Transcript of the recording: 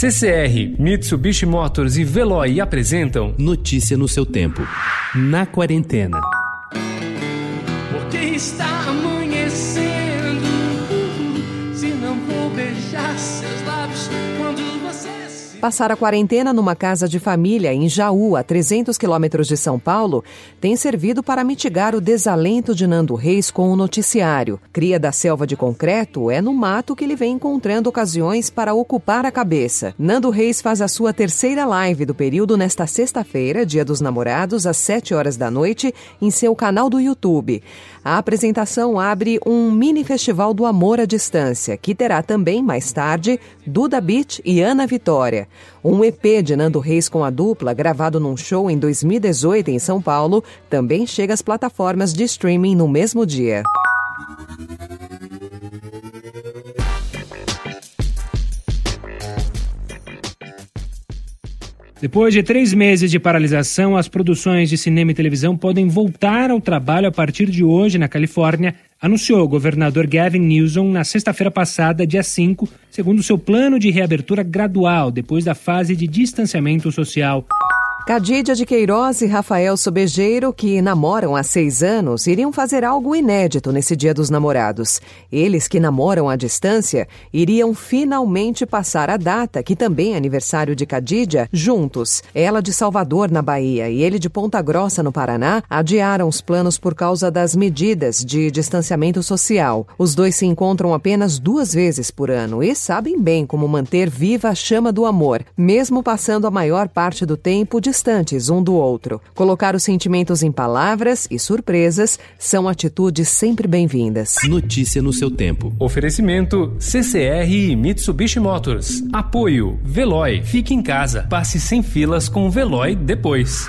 CCR, Mitsubishi Motors e Veloy apresentam Notícia no seu tempo. Na quarentena. Porque está amanhecendo. Se não vou beijar seus Passar a quarentena numa casa de família em Jaú, a 300 quilômetros de São Paulo, tem servido para mitigar o desalento de Nando Reis com o noticiário. Cria da selva de concreto, é no mato que ele vem encontrando ocasiões para ocupar a cabeça. Nando Reis faz a sua terceira live do período nesta sexta-feira, dia dos namorados, às 7 horas da noite, em seu canal do YouTube. A apresentação abre um mini festival do amor à distância, que terá também, mais tarde, Duda Beat e Ana Vitória. Um EP de Nando Reis com a dupla, gravado num show em 2018 em São Paulo, também chega às plataformas de streaming no mesmo dia. Depois de três meses de paralisação, as produções de cinema e televisão podem voltar ao trabalho a partir de hoje na Califórnia, anunciou o governador Gavin Newsom na sexta-feira passada, dia 5, segundo seu plano de reabertura gradual depois da fase de distanciamento social. Cadídia de Queiroz e Rafael Sobejeiro, que namoram há seis anos, iriam fazer algo inédito nesse Dia dos Namorados. Eles que namoram à distância iriam finalmente passar a data, que também é aniversário de Cadídia, juntos. Ela de Salvador, na Bahia, e ele de Ponta Grossa, no Paraná, adiaram os planos por causa das medidas de distanciamento social. Os dois se encontram apenas duas vezes por ano e sabem bem como manter viva a chama do amor, mesmo passando a maior parte do tempo distantes um do outro. Colocar os sentimentos em palavras e surpresas são atitudes sempre bem-vindas. Notícia no seu tempo. Oferecimento CCR e Mitsubishi Motors. Apoio Veloy. Fique em casa. Passe sem filas com o Veloy depois.